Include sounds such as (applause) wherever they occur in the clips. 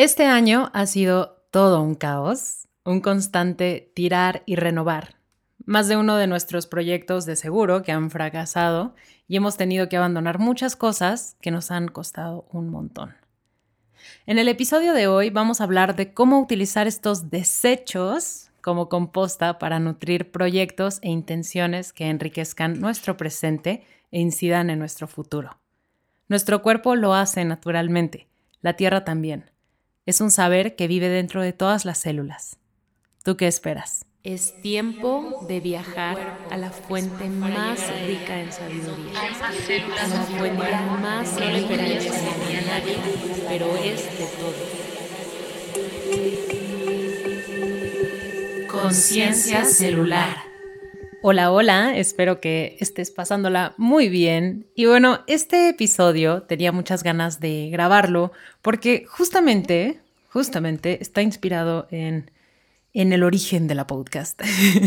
Este año ha sido todo un caos, un constante tirar y renovar. Más de uno de nuestros proyectos de seguro que han fracasado y hemos tenido que abandonar muchas cosas que nos han costado un montón. En el episodio de hoy vamos a hablar de cómo utilizar estos desechos como composta para nutrir proyectos e intenciones que enriquezcan nuestro presente e incidan en nuestro futuro. Nuestro cuerpo lo hace naturalmente, la tierra también. Es un saber que vive dentro de todas las células. ¿Tú qué esperas? Es tiempo de viajar a la fuente más rica en sabiduría, a la fuente más rica en nadie, pero es de todo. Conciencia celular. Hola, hola, espero que estés pasándola muy bien. Y bueno, este episodio tenía muchas ganas de grabarlo porque justamente, justamente está inspirado en, en el origen de la podcast.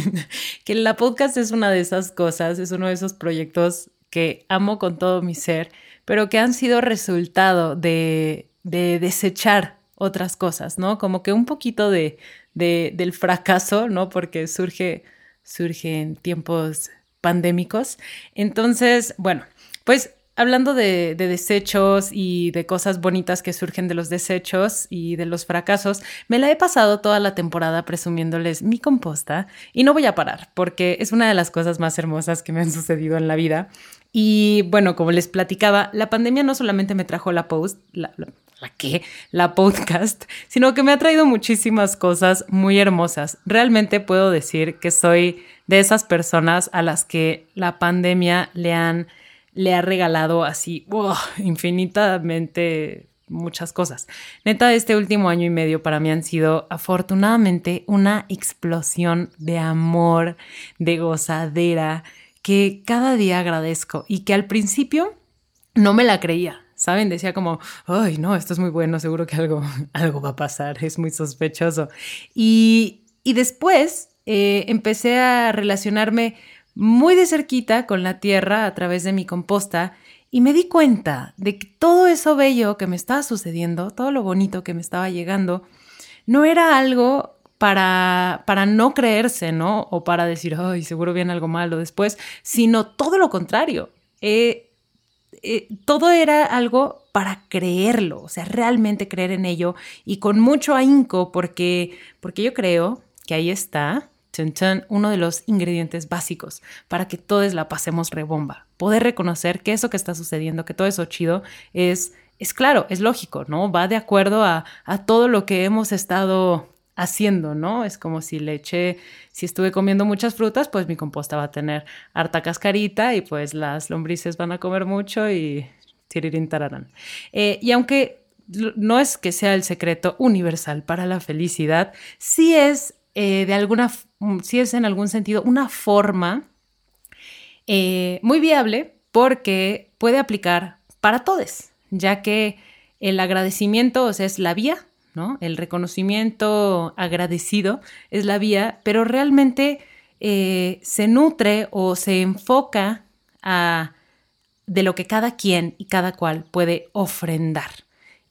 (laughs) que la podcast es una de esas cosas, es uno de esos proyectos que amo con todo mi ser, pero que han sido resultado de, de desechar otras cosas, ¿no? Como que un poquito de, de, del fracaso, ¿no? Porque surge surge en tiempos pandémicos. Entonces, bueno, pues hablando de, desechos y de cosas bonitas que surgen de los desechos y de los fracasos, me la he pasado toda la temporada presumiéndoles mi composta y no voy a parar porque es una de las cosas más hermosas que me han sucedido en la vida. Y bueno, como les platicaba, la pandemia no solamente me trajo la post, la, la que, la podcast, sino que me ha traído muchísimas cosas muy hermosas. Realmente puedo decir que soy de esas personas a las que la pandemia le han le ha regalado así infinitamente muchas cosas. Neta, este último año y medio para mí han sido afortunadamente una explosión de amor, de gozadera, que cada día agradezco y que al principio no me la creía. ¿saben? Decía como, ay, no, esto es muy bueno, seguro que algo, (laughs) algo va a pasar, es muy sospechoso. Y, después eh, empecé a relacionarme muy de cerquita con la tierra a través de mi composta y me di cuenta de que todo eso bello que me estaba sucediendo, todo lo bonito que me estaba llegando, no era algo para, para no creerse, ¿no? O para decir, ay, seguro viene algo malo después, sino todo lo contrario. Eh, eh, todo era algo para creerlo, o sea, realmente creer en ello y con mucho ahínco, porque, porque yo creo que ahí está uno de los ingredientes básicos para que todos la pasemos rebomba. Poder reconocer que eso que está sucediendo, que todo eso chido, es, es claro, es lógico, ¿no? Va de acuerdo a, a todo lo que hemos estado haciendo, ¿no? Es como si le eché, si estuve comiendo muchas frutas, pues mi composta va a tener harta cascarita y pues las lombrices van a comer mucho y tirirín tararán. Eh, y aunque no es que sea el secreto universal para la felicidad, sí es eh, de alguna, sí es en algún sentido una forma eh, muy viable porque puede aplicar para todos, ya que el agradecimiento, o sea, es la vía ¿no? El reconocimiento agradecido es la vía, pero realmente eh, se nutre o se enfoca a de lo que cada quien y cada cual puede ofrendar.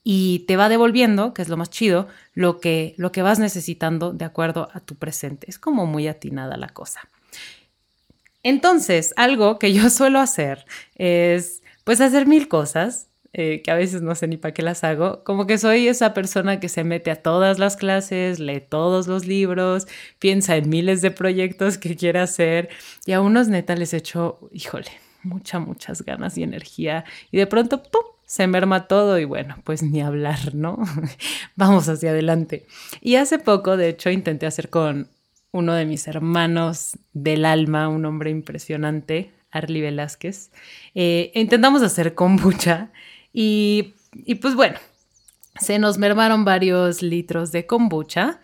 Y te va devolviendo, que es lo más chido, lo que, lo que vas necesitando de acuerdo a tu presente. Es como muy atinada la cosa. Entonces, algo que yo (laughs) suelo hacer es, pues, hacer mil cosas eh, que a veces no sé ni para qué las hago, como que soy esa persona que se mete a todas las clases, lee todos los libros, piensa en miles de proyectos que quiere hacer y a unos neta les echo, híjole, mucha, muchas ganas y energía y de pronto, ¡pum! Se merma todo y bueno, pues ni hablar, ¿no? (laughs) Vamos hacia adelante. Y hace poco, de hecho, intenté hacer con uno de mis hermanos del alma, un hombre impresionante, Arly Velázquez. Eh, intentamos hacer kombucha y, pues bueno, se nos mermaron varios litros de kombucha.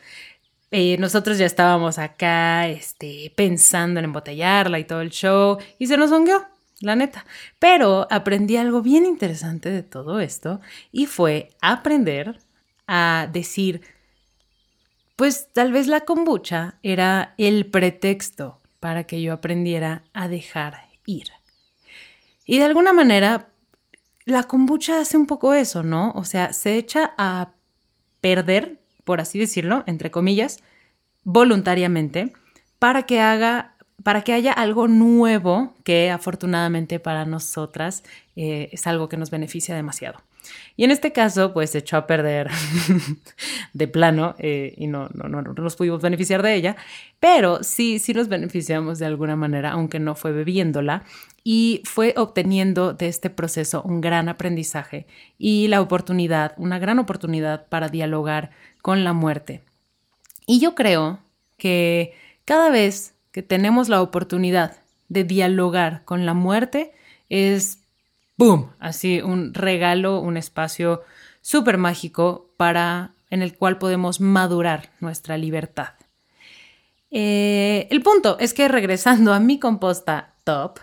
Eh, nosotros ya estábamos acá este, pensando en embotellarla y todo el show y se nos hongueó, la neta. Pero aprendí algo bien interesante de todo esto y fue aprender a decir, pues tal vez la kombucha era el pretexto para que yo aprendiera a dejar ir. Y de alguna manera la kombucha hace un poco eso, ¿no? O sea, se echa a perder, por así decirlo, entre comillas, voluntariamente, para que haga para que haya algo nuevo que afortunadamente para nosotras eh, es algo que nos beneficia demasiado. Y en este caso, pues se echó a perder (laughs) de plano eh, y no, no, no, nos pudimos beneficiar de ella, pero sí, sí nos beneficiamos de alguna manera, aunque no fue bebiéndola, y fue obteniendo de este proceso un gran aprendizaje y la oportunidad, una gran oportunidad para dialogar con la muerte. Y yo creo que cada vez que tenemos la oportunidad de dialogar con la muerte es, ¡boom!, así un regalo, un espacio súper mágico para en el cual podemos madurar nuestra libertad. Eh, el punto es que regresando a mi composta top,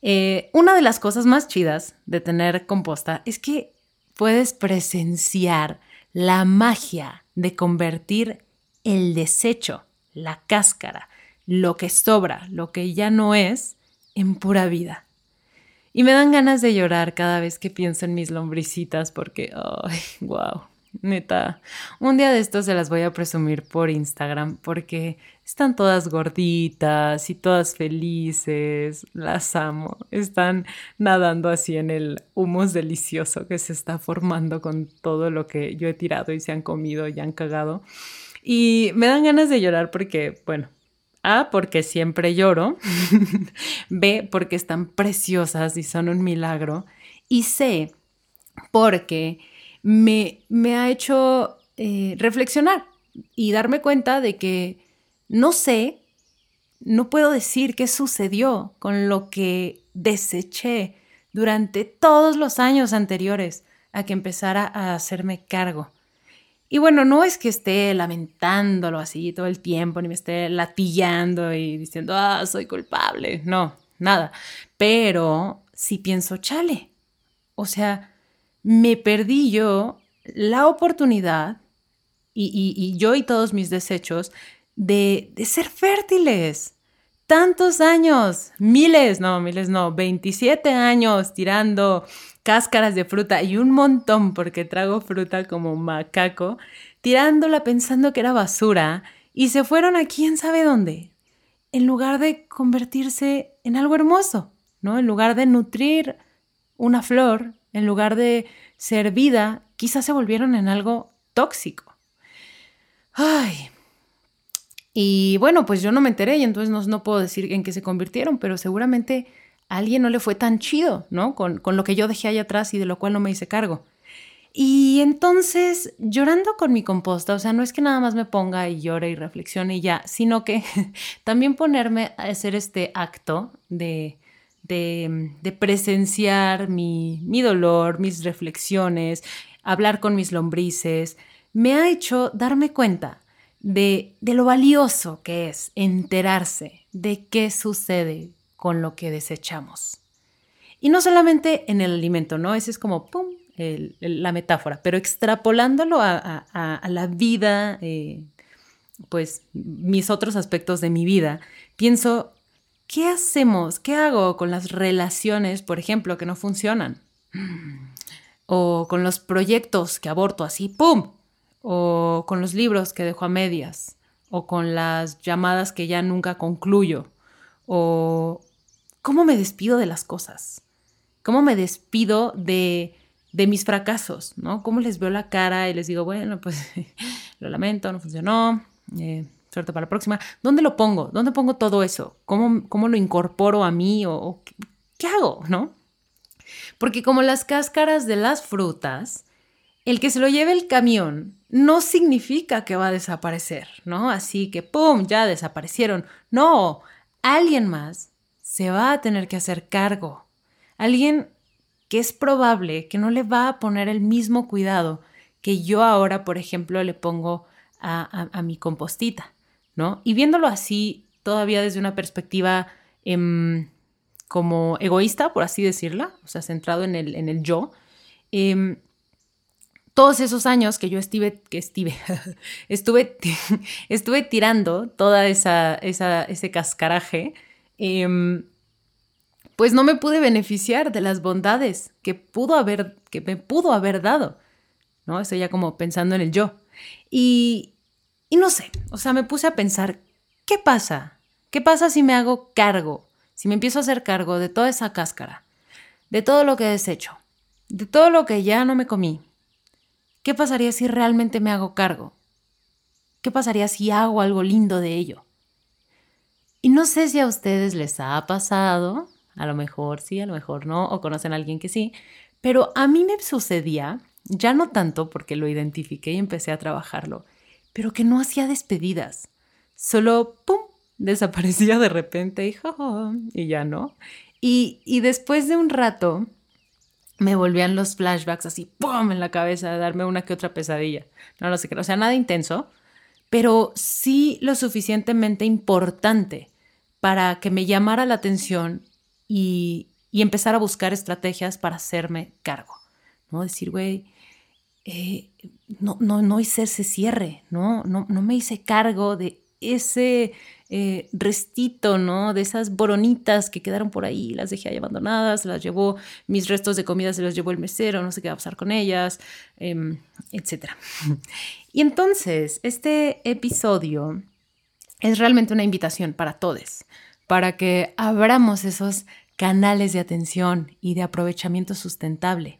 eh, una de las cosas más chidas de tener composta es que puedes presenciar la magia de convertir el desecho, la cáscara, lo que sobra, lo que ya no es, en pura vida. Y me dan ganas de llorar cada vez que pienso en mis lombricitas porque, ay, wow, neta, un día de estos se las voy a presumir por Instagram porque están todas gorditas y todas felices, las amo, están nadando así en el humus delicioso que se está formando con todo lo que yo he tirado y se han comido y han cagado. Y me dan ganas de llorar porque, bueno, a, porque siempre lloro. (laughs) B, porque están preciosas y son un milagro. Y C, porque me, me ha hecho eh, reflexionar y darme cuenta de que no sé, no puedo decir qué sucedió con lo que deseché durante todos los años anteriores a que empezara a hacerme cargo. Y bueno, no es que esté lamentándolo así todo el tiempo, ni me esté latillando y diciendo, ah, soy culpable. No, nada. Pero sí pienso, chale. O sea, me perdí yo la oportunidad y, yo y todos mis desechos de, de ser fértiles tantos años, miles, no, miles no, 27 años tirando cáscaras de fruta y un montón porque trago fruta como macaco, tirándola pensando que era basura y se fueron a quién sabe dónde, en lugar de convertirse en algo hermoso, ¿no? En lugar de nutrir una flor, en lugar de ser vida, quizás se volvieron en algo tóxico. Ay. Y bueno, pues yo no me enteré y entonces no, no puedo decir en qué se convirtieron, pero seguramente a alguien no le fue tan chido, ¿no? Con, lo que yo dejé ahí atrás y de lo cual no me hice cargo. Y entonces, llorando con mi composta, o sea, no es que nada más me ponga y llore y reflexione y ya, sino que (laughs) también ponerme a hacer este acto de, de, presenciar mi, mi dolor, mis reflexiones, hablar con mis lombrices, me ha hecho darme cuenta de, de lo valioso que es enterarse de qué sucede con lo que desechamos. Y no solamente en el alimento, ¿no? Ese es como, ¡pum!, la metáfora, pero extrapolándolo a, la vida, eh, pues mis otros aspectos de mi vida, pienso, ¿qué hacemos? ¿Qué hago con las relaciones, por ejemplo, que no funcionan? O con los proyectos que aborto así, ¡pum! O con los libros que dejo a medias, o con las llamadas que ya nunca concluyo, o, ¿Cómo me despido de las cosas? ¿Cómo me despido de, de mis fracasos? ¿no? ¿Cómo les veo la cara y les digo, bueno, pues (laughs) lo lamento, no funcionó, eh, suerte para la próxima? ¿Dónde lo pongo? ¿Dónde pongo todo eso? ¿Cómo, cómo lo incorporo a mí o, qué hago? ¿No? Porque como las cáscaras de las frutas, el que se lo lleve el camión no significa que va a desaparecer, ¿no? Así que, ¡pum!, ya desaparecieron. No, alguien más se va a tener que hacer cargo. Alguien que es probable que no le va a poner el mismo cuidado que yo ahora, por ejemplo, le pongo a, mi compostita, ¿no? Y viéndolo así, todavía desde una perspectiva em, como egoísta, por así decirla, o sea, centrado en el, en el yo, em, todos esos años que yo (laughs) estuve, que (laughs) estuve, estuve, tirando toda esa, esa ese cascaraje, Em, pues no me pude beneficiar de las bondades que pudo haber, que me pudo haber dado. ¿No? Estoy ya como pensando en el yo. Y, y no sé, o sea, me puse a pensar, ¿qué pasa? ¿Qué pasa si me hago cargo? Si me empiezo a hacer cargo de toda esa cáscara, de todo lo que he deshecho, de todo lo que ya no me comí. ¿Qué pasaría si realmente me hago cargo? ¿Qué pasaría si hago algo lindo de ello? Y no sé si a ustedes les ha pasado, a lo mejor sí, a lo mejor no, o conocen a alguien que sí, pero a mí me sucedía, ya no tanto porque lo identifiqué y empecé a trabajarlo, pero que no hacía despedidas. Solo, ¡pum!, desaparecía de repente y, (laughs) y ya no. Y, y después de un rato me volvían los flashbacks así, ¡pum!, en la cabeza, de darme una que otra pesadilla. No lo sé, o sea, nada intenso, pero sí lo suficientemente importante para que me llamara la atención y, empezar a buscar estrategias para hacerme cargo. ¿no? Decir, güey, eh, no, no, no hice ese cierre, ¿no? No, no me hice cargo de ese eh, restito, ¿no? De esas boronitas que quedaron por ahí, las dejé ahí abandonadas, las llevó, mis restos de comida se los llevó el mesero, no sé qué va a pasar con ellas, eh, etc. (laughs) Y entonces, este episodio es realmente una invitación para todos, para que abramos esos canales de atención y de aprovechamiento sustentable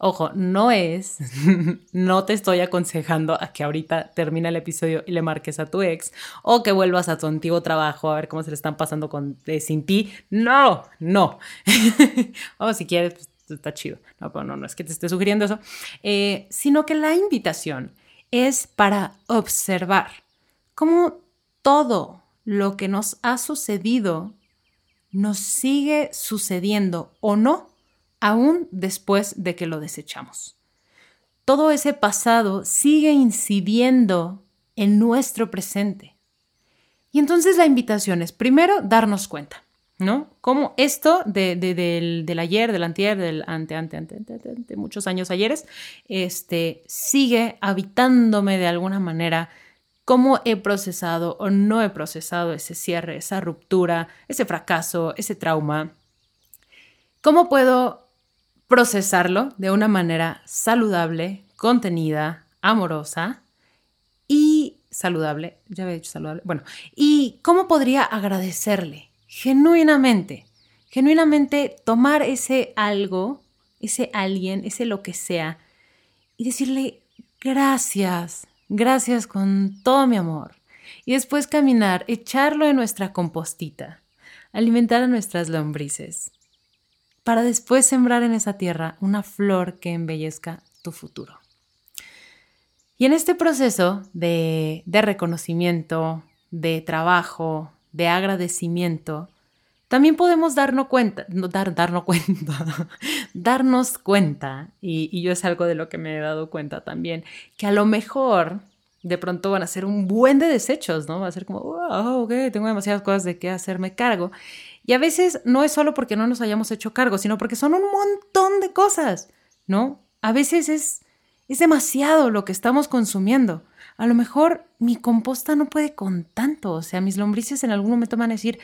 Ojo, no es, (laughs) no te estoy aconsejando a que ahorita termine el episodio y le marques a tu ex o que vuelvas a tu antiguo trabajo a ver cómo se le están pasando con, eh, sin ti. No, no. (laughs) o si quieres, pues, está chido. No, pero no, no es que te esté sugiriendo eso, eh, sino que la invitación es para observar cómo todo lo que nos ha sucedido nos sigue sucediendo o no aún después de que lo desechamos. Todo ese pasado sigue incidiendo en nuestro presente. Y entonces la invitación es, primero, darnos cuenta, ¿no? Cómo esto de, del, ayer, del antier, del ante, ante, ante, ante, ante, muchos años ayeres, este, sigue habitándome de alguna manera, cómo he procesado o no he procesado ese cierre, esa ruptura, ese fracaso, ese trauma. ¿Cómo puedo procesarlo de una manera saludable, contenida, amorosa y saludable. Ya había dicho saludable. Bueno, ¿y cómo podría agradecerle genuinamente? Genuinamente tomar ese algo, ese alguien, ese lo que sea, y decirle gracias, gracias con todo mi amor. Y después caminar, echarlo en nuestra compostita, alimentar a nuestras lombrices para después sembrar en esa tierra una flor que embellezca tu futuro. Y en este proceso de, reconocimiento, de trabajo, de agradecimiento, también podemos darnos cuenta, dar, darnos cuenta, (laughs) darnos cuenta, y, y, yo es algo de lo que me he dado cuenta también, que a lo mejor de pronto van a ser un buen de desechos, ¿no? Va a ser como, wow, ok, tengo demasiadas cosas de qué hacerme cargo. Y a veces no es solo porque no nos hayamos hecho cargo, sino porque son un montón de cosas, ¿no? A veces es, es demasiado lo que estamos consumiendo. A lo mejor mi composta no puede con tanto, o sea, mis lombrices en algún momento van a decir,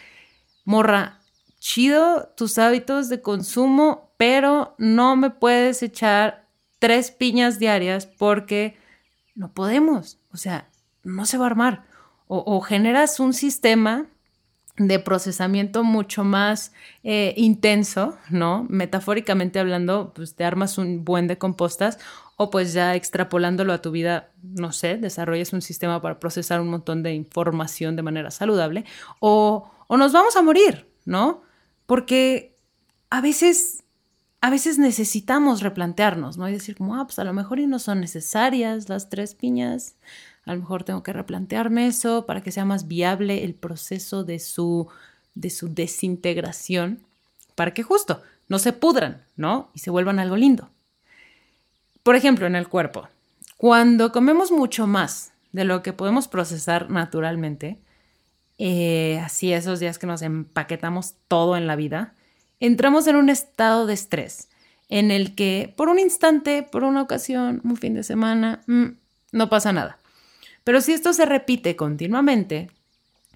morra, chido tus hábitos de consumo, pero no me puedes echar tres piñas diarias porque no podemos, o sea, no se va a armar. O, generas un sistema de procesamiento mucho más eh, intenso, ¿no? Metafóricamente hablando, pues te armas un buen de compostas o pues ya extrapolándolo a tu vida, no sé, desarrollas un sistema para procesar un montón de información de manera saludable o, o nos vamos a morir, ¿no? Porque a veces, a veces necesitamos replantearnos, ¿no? Y decir como, ah, pues a lo mejor no son necesarias las tres piñas, a lo mejor tengo que replantearme eso para que sea más viable el proceso de su, de su desintegración, para que justo no se pudran, ¿no? Y se vuelvan algo lindo. Por ejemplo, en el cuerpo, cuando comemos mucho más de lo que podemos procesar naturalmente, eh, así esos días que nos empaquetamos todo en la vida, entramos en un estado de estrés en el que por un instante, por una ocasión, un fin de semana, mm, no pasa nada. Pero si esto se repite continuamente,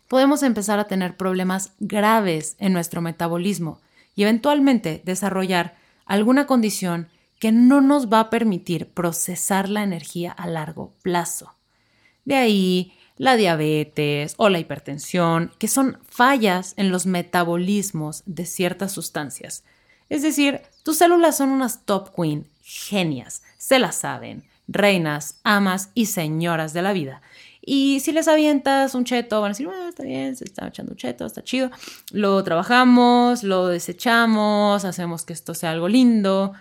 podemos empezar a tener problemas graves en nuestro metabolismo y eventualmente desarrollar alguna condición que no nos va a permitir procesar la energía a largo plazo. De ahí la diabetes o la hipertensión, que son fallas en los metabolismos de ciertas sustancias. Es decir, tus células son unas top queen, genias, se las saben, reinas, amas y señoras de la vida. Y si les avientas un cheto, van a decir, bueno, está bien, se está echando un cheto, está chido. Lo trabajamos, lo desechamos, hacemos que esto sea algo lindo.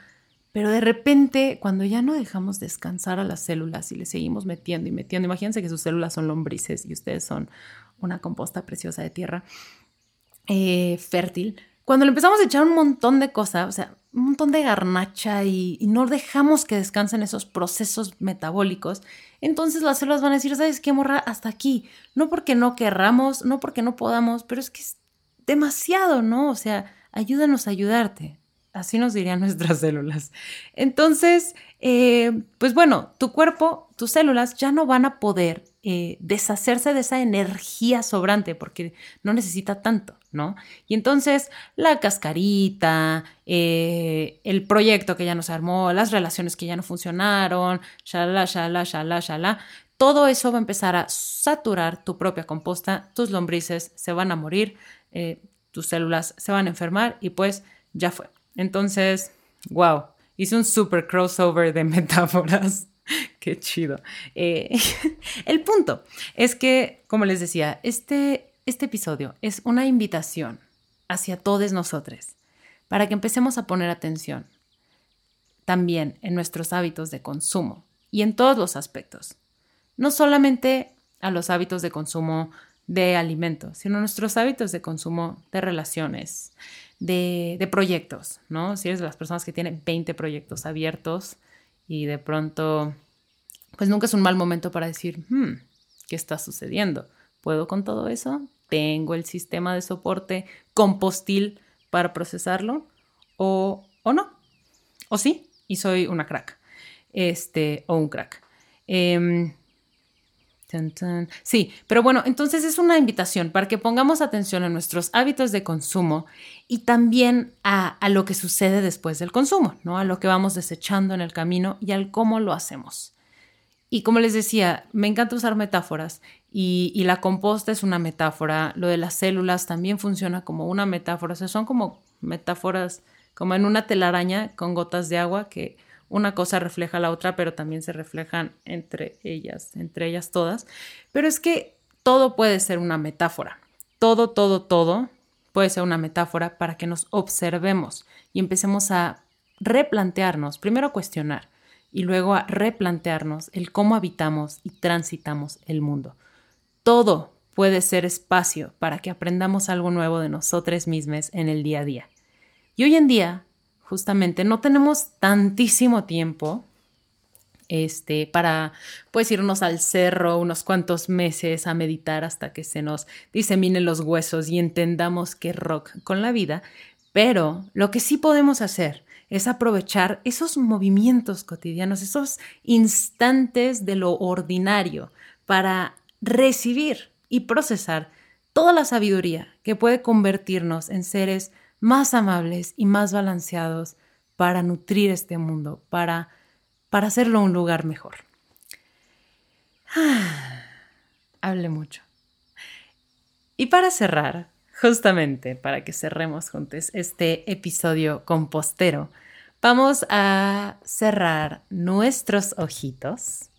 Pero de repente, cuando ya no dejamos descansar a las células y le seguimos metiendo y metiendo, imagínense que sus células son lombrices y ustedes son una composta preciosa de tierra eh, fértil. Cuando le empezamos a echar un montón de cosas, o sea, un montón de garnacha y, y, no dejamos que descansen esos procesos metabólicos, entonces las células van a decir, ¿sabes qué, morra? Hasta aquí. No porque no querramos, no porque no podamos, pero es que es demasiado, ¿no? O sea, ayúdanos a ayudarte. Así nos dirían (laughs) nuestras células. Entonces, eh, pues bueno, tu cuerpo, tus células ya no van a poder eh, deshacerse de esa energía sobrante porque no necesita tanto, ¿no? Y entonces la cascarita, eh, el proyecto que ya no se armó, las relaciones que ya no funcionaron, shala, shala, shala, shala, todo eso va a empezar a saturar tu propia composta, tus lombrices se van a morir, tus células se van a enfermar y pues ya fue. Entonces, wow, hice un super crossover de (laughs) metáforas. Qué chido. Eh, (laughs) el punto es que, como les decía, este, este episodio es una invitación hacia todos nosotros para que empecemos a poner atención también en nuestros hábitos de consumo y en todos los aspectos. No solamente a los hábitos de consumo de alimentos, sino nuestros hábitos de consumo de relaciones, de, proyectos, ¿no? Si eres de las personas que tienen 20 proyectos abiertos y de pronto, pues nunca es un mal momento para decir, hmm, ¿qué está sucediendo? ¿Puedo con todo eso? ¿Tengo el sistema de soporte compostil para procesarlo? ¿O, o no? ¿O sí? Y soy una crack. Este, o un crack. Eh, Sí, pero bueno, entonces es una invitación para que pongamos atención a nuestros hábitos de consumo y también a, lo que sucede después del consumo, ¿no? A lo que vamos desechando en el camino y al cómo lo hacemos. Y como les decía, me encanta usar metáforas y, y, la composta es una metáfora, lo de las células también funciona como una metáfora, o sea, son como metáforas, como en una telaraña con gotas de agua que una cosa refleja la otra, pero también se reflejan entre ellas, entre ellas todas. Pero es que todo puede ser una metáfora. Todo, todo, todo puede ser una metáfora para que nos observemos y empecemos a replantearnos, primero a cuestionar y luego a replantearnos el cómo habitamos y transitamos el mundo. Todo puede ser espacio para que aprendamos algo nuevo de nosotros mismos en el día a día. Y hoy en día justamente no tenemos tantísimo tiempo este, para pues irnos al cerro unos cuantos meses a meditar hasta que se nos diseminen los huesos y entendamos qué rock con la vida, pero lo que sí podemos hacer es aprovechar esos movimientos cotidianos, esos instantes de lo ordinario para recibir y procesar toda la sabiduría que puede convertirnos en seres más amables y más balanceados para nutrir este mundo, para, para hacerlo un lugar mejor. (sighs) hable mucho. Y para cerrar, justamente para que cerremos juntos este episodio compostero, vamos a cerrar nuestros ojitos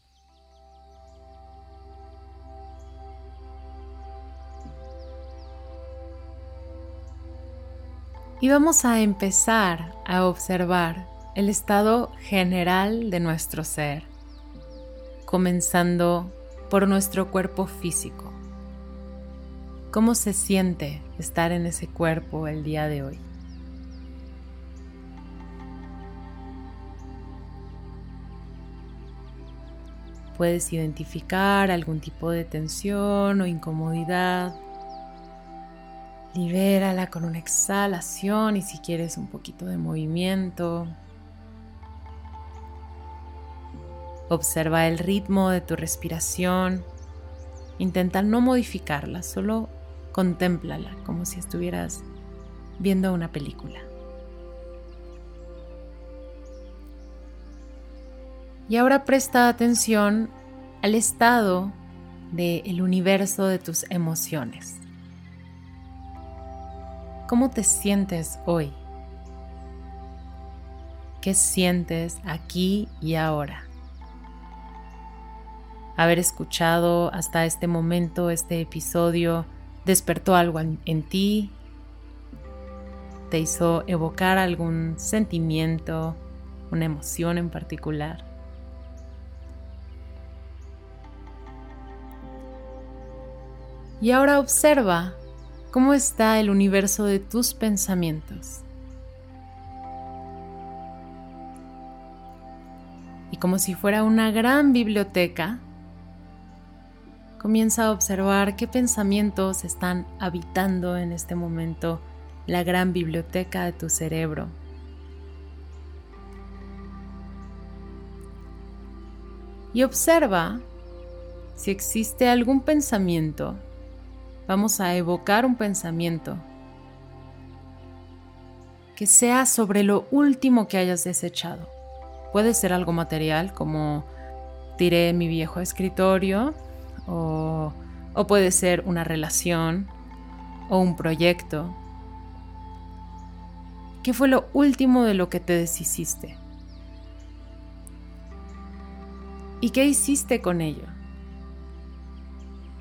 y vamos a empezar a observar el estado general de nuestro ser, comenzando por nuestro cuerpo físico. ¿Cómo se siente estar en ese cuerpo el día de hoy? Puedes identificar algún tipo de tensión o incomodidad Libérala con una exhalación y si quieres un poquito de movimiento. Observa el ritmo de tu respiración. Intenta no modificarla, solo contémplala como si estuvieras viendo una película. Y ahora presta atención al estado del universo de tus emociones. ¿Cómo te sientes hoy? ¿Qué sientes aquí y ahora? Haber escuchado hasta este momento este episodio despertó algo en, ti, te hizo evocar algún sentimiento, una emoción en particular. Y ahora observa cómo está el universo de tus pensamientos. Y como si fuera una gran biblioteca, comienza a observar qué pensamientos están habitando en este momento la gran biblioteca de tu cerebro. Y observa si existe algún pensamiento vamos a evocar un pensamiento que sea sobre lo último que hayas desechado. Puede ser algo material como tiré mi viejo escritorio o, puede ser una relación o un proyecto. ¿Qué fue lo último de lo que te deshiciste? ¿Y qué hiciste con ello?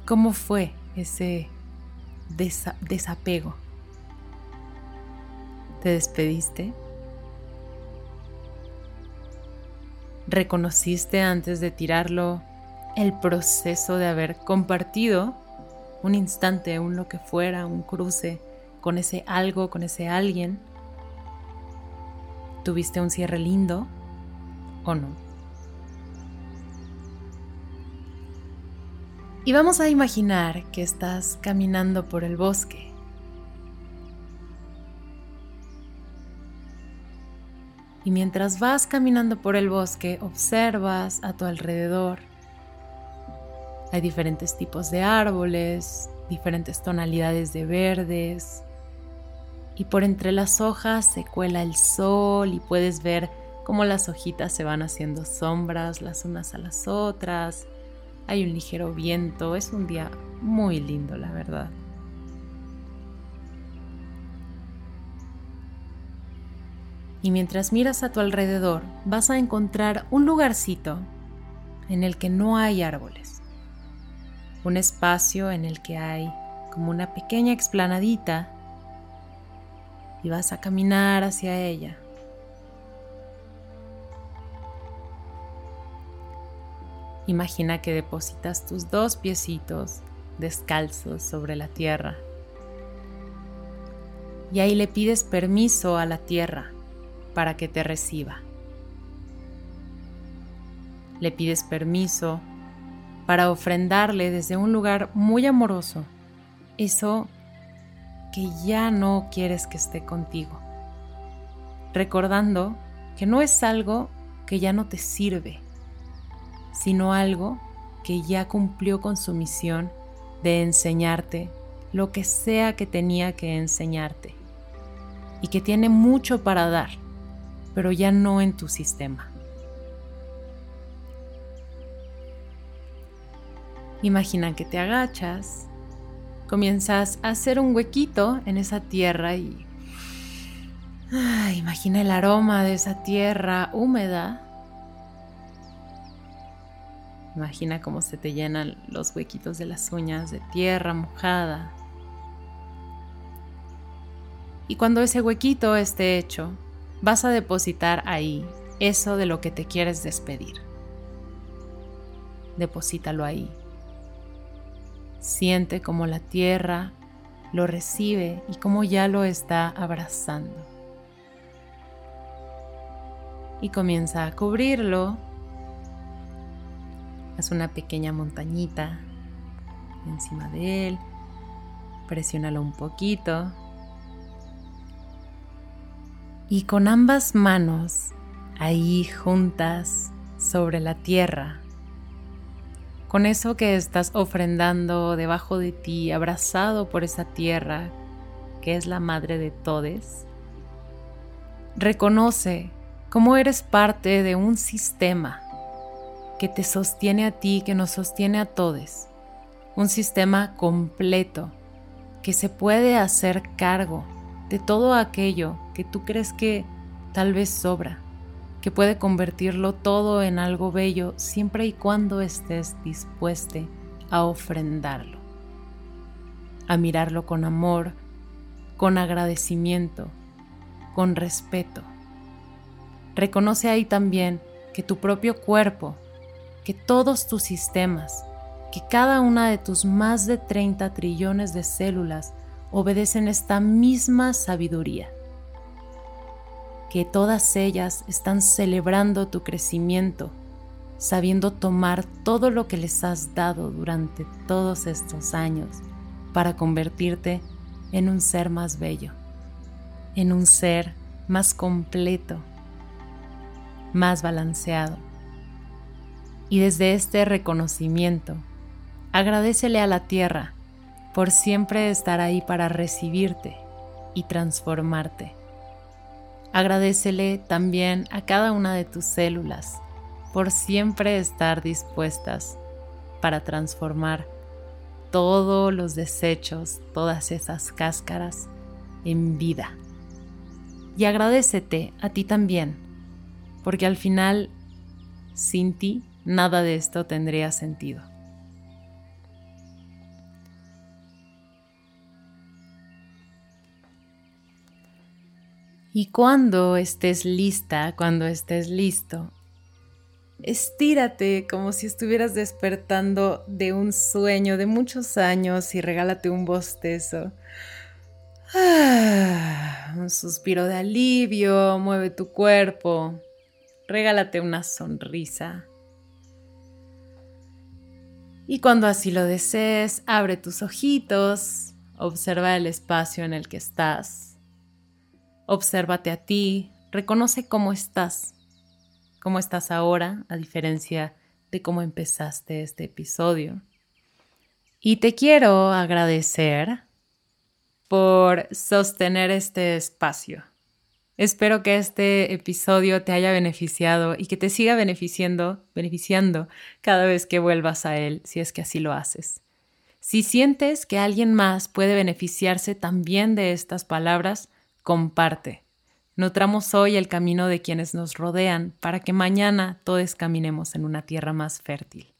¿Cómo fue ese desapego. ¿Te despediste? ¿Reconociste antes de tirarlo el proceso de haber compartido un instante, un lo que fuera, un cruce con ese algo, con ese alguien? ¿Tuviste un cierre lindo o no? Y vamos a imaginar que estás caminando por el bosque. Y mientras vas caminando por el bosque, observas a tu alrededor. Hay diferentes tipos de árboles, diferentes tonalidades de verdes. Y por entre las hojas se cuela el sol y puedes ver cómo las hojitas se van haciendo sombras las unas a las otras hay un ligero viento, es un día muy lindo, la verdad. Y mientras miras a tu alrededor, vas a encontrar un lugarcito en el que no hay árboles. Un espacio en el que hay como una pequeña explanadita y vas a caminar hacia ella. Imagina que depositas tus dos piecitos descalzos sobre la tierra. Y ahí le pides permiso a la tierra para que te reciba. Le pides permiso para ofrendarle desde un lugar muy amoroso eso que ya no quieres que esté contigo. Recordando que no es algo que ya no te sirve, sino algo que ya cumplió con su misión de enseñarte lo que sea que tenía que enseñarte y que tiene mucho para dar, pero ya no en tu sistema. Imagina que te agachas, comienzas a hacer un huequito en esa tierra y (sighs) imagina el aroma de esa tierra húmeda Imagina cómo se te llenan los huequitos de las uñas de tierra mojada. Y cuando ese huequito esté hecho, vas a depositar ahí eso de lo que te quieres despedir. Deposítalo ahí. Siente cómo la tierra lo recibe y cómo ya lo está abrazando. Y comienza a cubrirlo Haz una pequeña montañita encima de él. Presiónalo un poquito. Y con ambas manos ahí juntas sobre la tierra, con eso que estás ofrendando debajo de ti, abrazado por esa tierra que es la madre de todes, reconoce cómo eres parte de un sistema que te sostiene a ti, que nos sostiene a todos. Un sistema completo que se puede hacer cargo de todo aquello que tú crees que tal vez sobra, que puede convertirlo todo en algo bello siempre y cuando estés dispuesto a ofrendarlo, a mirarlo con amor, con agradecimiento, con respeto. Reconoce ahí también que tu propio cuerpo, que todos tus sistemas, que cada una de tus más de 30 trillones de células obedecen esta misma sabiduría, que todas ellas están celebrando tu crecimiento, sabiendo tomar todo lo que les has dado durante todos estos años para convertirte en un ser más bello, en un ser más completo, más balanceado. Y desde este reconocimiento, agradecele a la tierra por siempre estar ahí para recibirte y transformarte. Agradecele también a cada una de tus células por siempre estar dispuestas para transformar todos los desechos, todas esas cáscaras en vida. Y agradecete a ti también, porque al final, sin ti, nada de esto tendría sentido. Y cuando estés lista, cuando estés listo, estírate como si estuvieras despertando de un sueño de muchos años y regálate un bostezo. (sighs) Un suspiro de alivio, mueve tu cuerpo, regálate una sonrisa. Y cuando así lo desees, abre tus ojitos, observa el espacio en el que estás Obsérvate a ti, reconoce cómo estás, cómo estás ahora, a diferencia de cómo empezaste este episodio. Y te quiero agradecer por sostener este espacio. Espero que este episodio te haya beneficiado y que te siga beneficiando, beneficiando cada vez que vuelvas a él, si es que así lo haces. Si sientes que alguien más puede beneficiarse también de estas palabras, comparte. Nutramos hoy el camino de quienes nos rodean para que mañana todos caminemos en una tierra más fértil.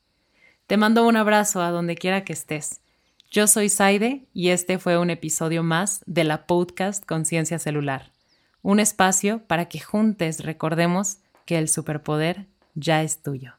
Te mando un abrazo a donde quiera que estés. Yo soy Saide y este fue un episodio más de la podcast Conciencia Celular, un espacio para que juntos recordemos que el superpoder ya es tuyo.